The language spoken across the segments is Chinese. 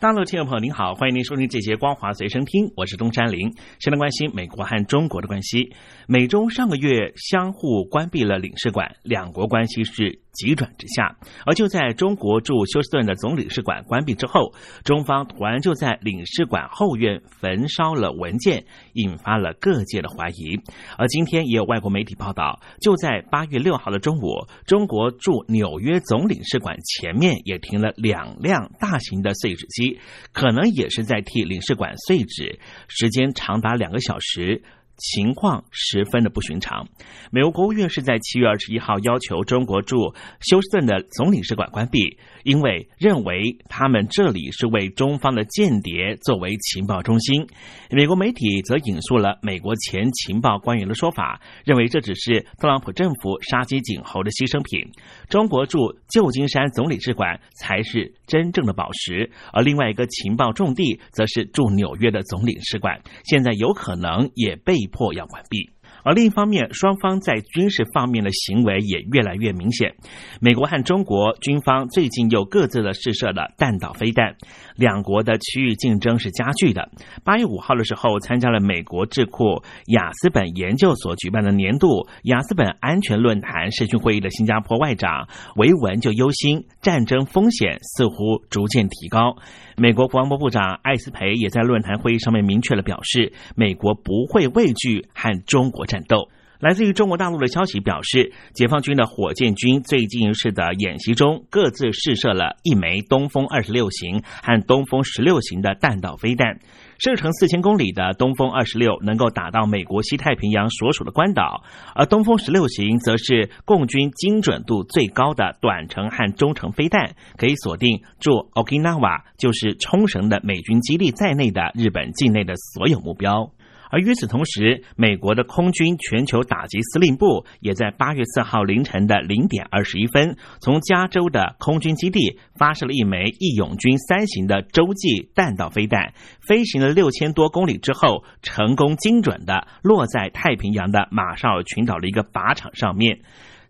大陆听众朋友您好，欢迎您收听这节光华随身听，我是东山林。相当关心美国和中国的关系，美中上个月相互关闭了领事馆，两国关系是。急转直下，而就在中国驻休斯顿的总领事馆关闭之后，中方突然就在领事馆后院焚烧了文件，引发了各界的怀疑。而今天也有外国媒体报道，就在八月六号的中午，中国驻纽约总领事馆前面也停了两辆大型的碎纸机，可能也是在替领事馆碎纸，时间长达两个小时。情况十分的不寻常。美国国务院是在七月二十一号要求中国驻休斯顿的总领事馆关闭，因为认为他们这里是为中方的间谍作为情报中心。美国媒体则引述了美国前情报官员的说法，认为这只是特朗普政府杀鸡儆猴的牺牲品。中国驻旧金山总领事馆才是真正的宝石，而另外一个情报重地则是驻纽约的总领事馆，现在有可能也被。迫要关闭，而另一方面，双方在军事方面的行为也越来越明显。美国和中国军方最近又各自的试射了弹道飞弹，两国的区域竞争是加剧的。八月五号的时候，参加了美国智库雅斯本研究所举办的年度雅斯本安全论坛视讯会议的新加坡外长维文就忧心，战争风险似乎逐渐提高。美国国防部部长艾斯培也在论坛会议上面明确了表示，美国不会畏惧和中国战斗。来自于中国大陆的消息表示，解放军的火箭军最近一次的演习中，各自试射了一枚东风二十六型和东风十六型的弹道飞弹。射程四千公里的东风二十六能够打到美国西太平洋所属的关岛，而东风十六型则是共军精准度最高的短程和中程飞弹，可以锁定驻 Okinawa 就是冲绳的美军基地在内的日本境内的所有目标。而与此同时，美国的空军全球打击司令部也在八月四号凌晨的零点二十一分，从加州的空军基地发射了一枚义勇军三型的洲际弹道飞弹，飞行了六千多公里之后，成功精准的落在太平洋的马绍尔群岛的一个靶场上面。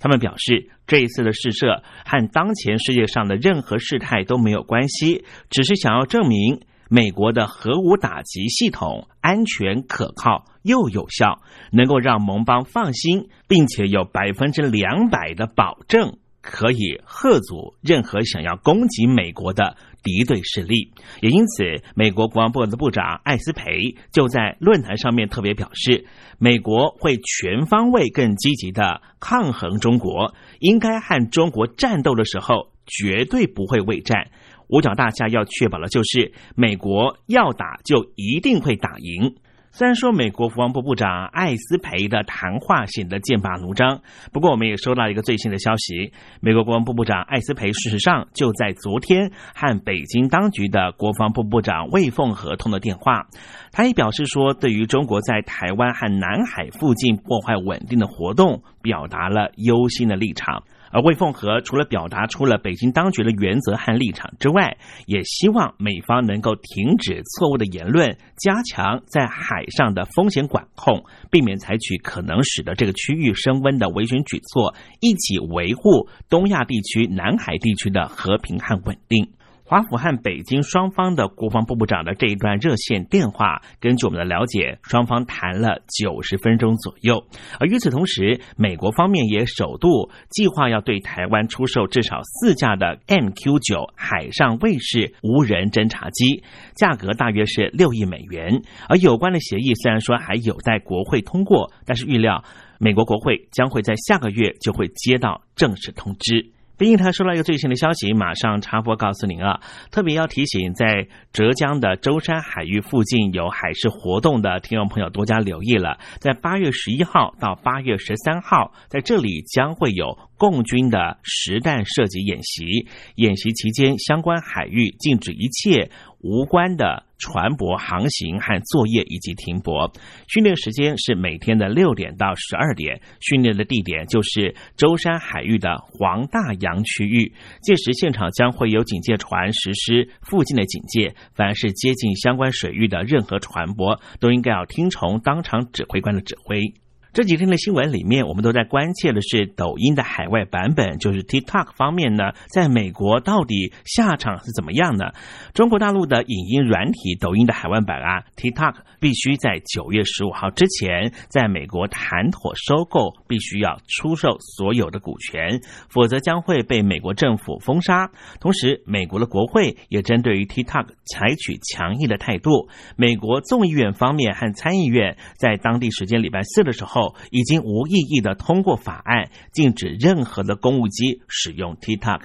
他们表示，这一次的试射和当前世界上的任何事态都没有关系，只是想要证明。美国的核武打击系统安全可靠又有效，能够让盟邦放心，并且有百分之两百的保证，可以吓阻任何想要攻击美国的敌对势力。也因此，美国国防部的部长艾斯培就在论坛上面特别表示，美国会全方位、更积极的抗衡中国，应该和中国战斗的时候，绝对不会畏战。五角大厦要确保的就是，美国要打就一定会打赢。虽然说美国国防部部长艾斯培的谈话显得剑拔弩张，不过我们也收到一个最新的消息：美国国防部部长艾斯培事实上就在昨天和北京当局的国防部部长魏凤和通了电话。他也表示说，对于中国在台湾和南海附近破坏稳定的活动，表达了忧心的立场。而魏凤和除了表达出了北京当局的原则和立场之外，也希望美方能够停止错误的言论，加强在海上的风险管控，避免采取可能使得这个区域升温的维权举措，一起维护东亚地区、南海地区的和平和稳定。华府和北京双方的国防部部长的这一段热线电话，根据我们的了解，双方谈了九十分钟左右。而与此同时，美国方面也首度计划要对台湾出售至少四架的 MQ 九海上卫士无人侦察机，价格大约是六亿美元。而有关的协议虽然说还有待国会通过，但是预料美国国会将会在下个月就会接到正式通知。毕竟他收到一个最新的消息，马上插播告诉您啊！特别要提醒，在浙江的舟山海域附近有海事活动的听众朋友多加留意了。在八月十一号到八月十三号，在这里将会有共军的实弹射击演习。演习期间，相关海域禁止一切无关的船舶航行和作业以及停泊。训练时间是每天的六点到十二点，训练的地点就是舟山海域的黄大洋区域。届时现场将会有警戒船实施附近的警戒，凡是接近相关水域的任何船舶，都应该要听从当场指挥官的指挥。这几天的新闻里面，我们都在关切的是抖音的海外版本，就是 TikTok 方面呢，在美国到底下场是怎么样呢？中国大陆的影音软体抖音的海外版啊，TikTok 必须在九月十五号之前在美国谈妥收购，必须要出售所有的股权，否则将会被美国政府封杀。同时，美国的国会也针对于 TikTok 采取强硬的态度。美国众议院方面和参议院在当地时间礼拜四的时候。已经无意义的通过法案，禁止任何的公务机使用 TikTok。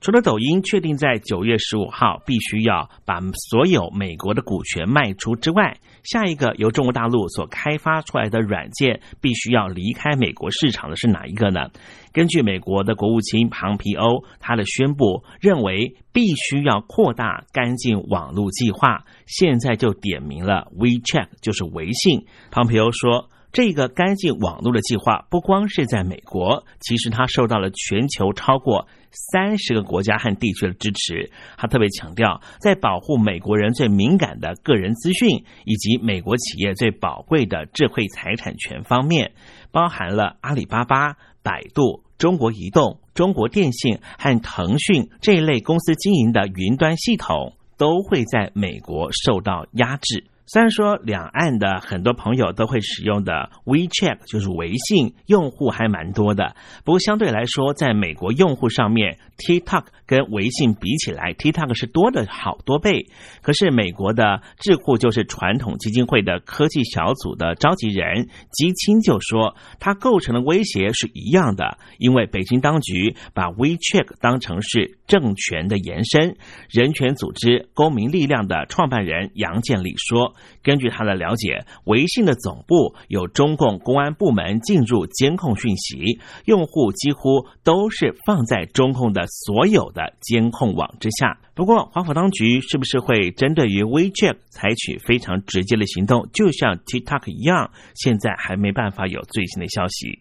除了抖音确定在九月十五号必须要把所有美国的股权卖出之外，下一个由中国大陆所开发出来的软件必须要离开美国市场的是哪一个呢？根据美国的国务卿庞皮欧他的宣布，认为必须要扩大干净网络计划，现在就点名了 WeChat，就是微信。庞皮欧说。这个干净网络的计划不光是在美国，其实它受到了全球超过三十个国家和地区的支持。他特别强调，在保护美国人最敏感的个人资讯以及美国企业最宝贵的智慧财产权方面，包含了阿里巴巴、百度、中国移动、中国电信和腾讯这一类公司经营的云端系统，都会在美国受到压制。虽然说两岸的很多朋友都会使用的 WeChat 就是微信用户还蛮多的，不过相对来说，在美国用户上面，TikTok 跟微信比起来，TikTok 是多的好多倍。可是美国的智库就是传统基金会的科技小组的召集人基清就说，它构成的威胁是一样的，因为北京当局把 WeChat 当成是政权的延伸。人权组织公民力量的创办人杨建礼说。根据他的了解，微信的总部有中共公安部门进入监控讯息，用户几乎都是放在中控的所有的监控网之下。不过，华府当局是不是会针对于 WeChat 采取非常直接的行动，就像 TikTok 一样？现在还没办法有最新的消息。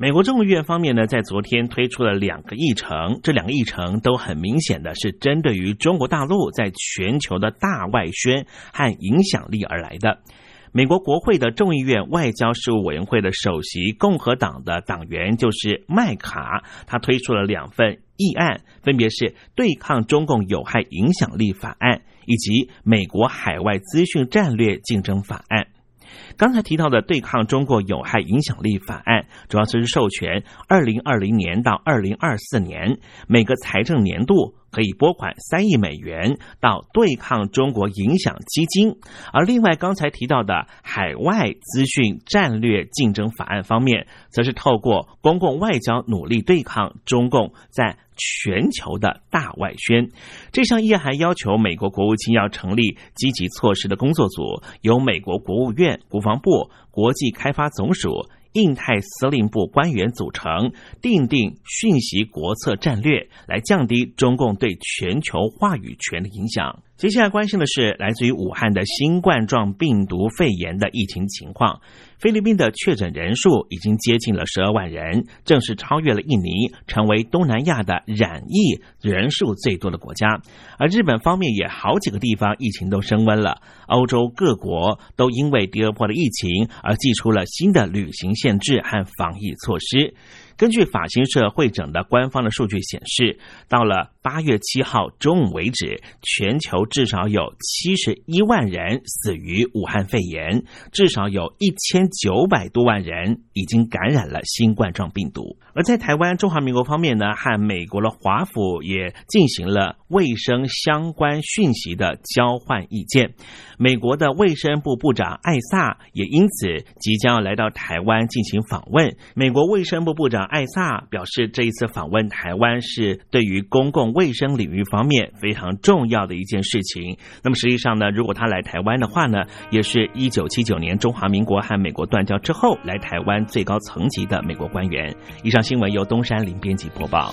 美国众议院方面呢，在昨天推出了两个议程，这两个议程都很明显的是针对于中国大陆在全球的大外宣和影响力而来的。美国国会的众议院外交事务委员会的首席共和党的党员就是麦卡，他推出了两份议案，分别是对抗中共有害影响力法案以及美国海外资讯战略竞争法案。刚才提到的对抗中国有害影响力法案，主要是授权二零二零年到二零二四年每个财政年度。可以拨款三亿美元到对抗中国影响基金，而另外刚才提到的海外资讯战略竞争法案方面，则是透过公共外交努力对抗中共在全球的大外宣。这项议案还要求美国国务卿要成立积极措施的工作组，由美国国务院、国防部、国际开发总署。印太司令部官员组成，定定讯息国策战略，来降低中共对全球话语权的影响。接下来关心的是来自于武汉的新冠状病毒肺炎的疫情情况。菲律宾的确诊人数已经接近了十二万人，正式超越了印尼，成为东南亚的染疫人数最多的国家。而日本方面也好几个地方疫情都升温了，欧洲各国都因为第二波的疫情而寄出了新的旅行限制和防疫措施。根据法新社会诊的官方的数据显示，到了八月七号中午为止，全球至少有七十一万人死于武汉肺炎，至少有一千九百多万人已经感染了新冠状病毒。而在台湾，中华民国方面呢，和美国的华府也进行了卫生相关讯息的交换意见。美国的卫生部部长艾萨也因此即将要来到台湾进行访问。美国卫生部部长艾萨表示，这一次访问台湾是对于公共卫生领域方面非常重要的一件事情。那么实际上呢，如果他来台湾的话呢，也是一九七九年中华民国和美国断交之后来台湾最高层级的美国官员。以上新闻由东山林编辑播报。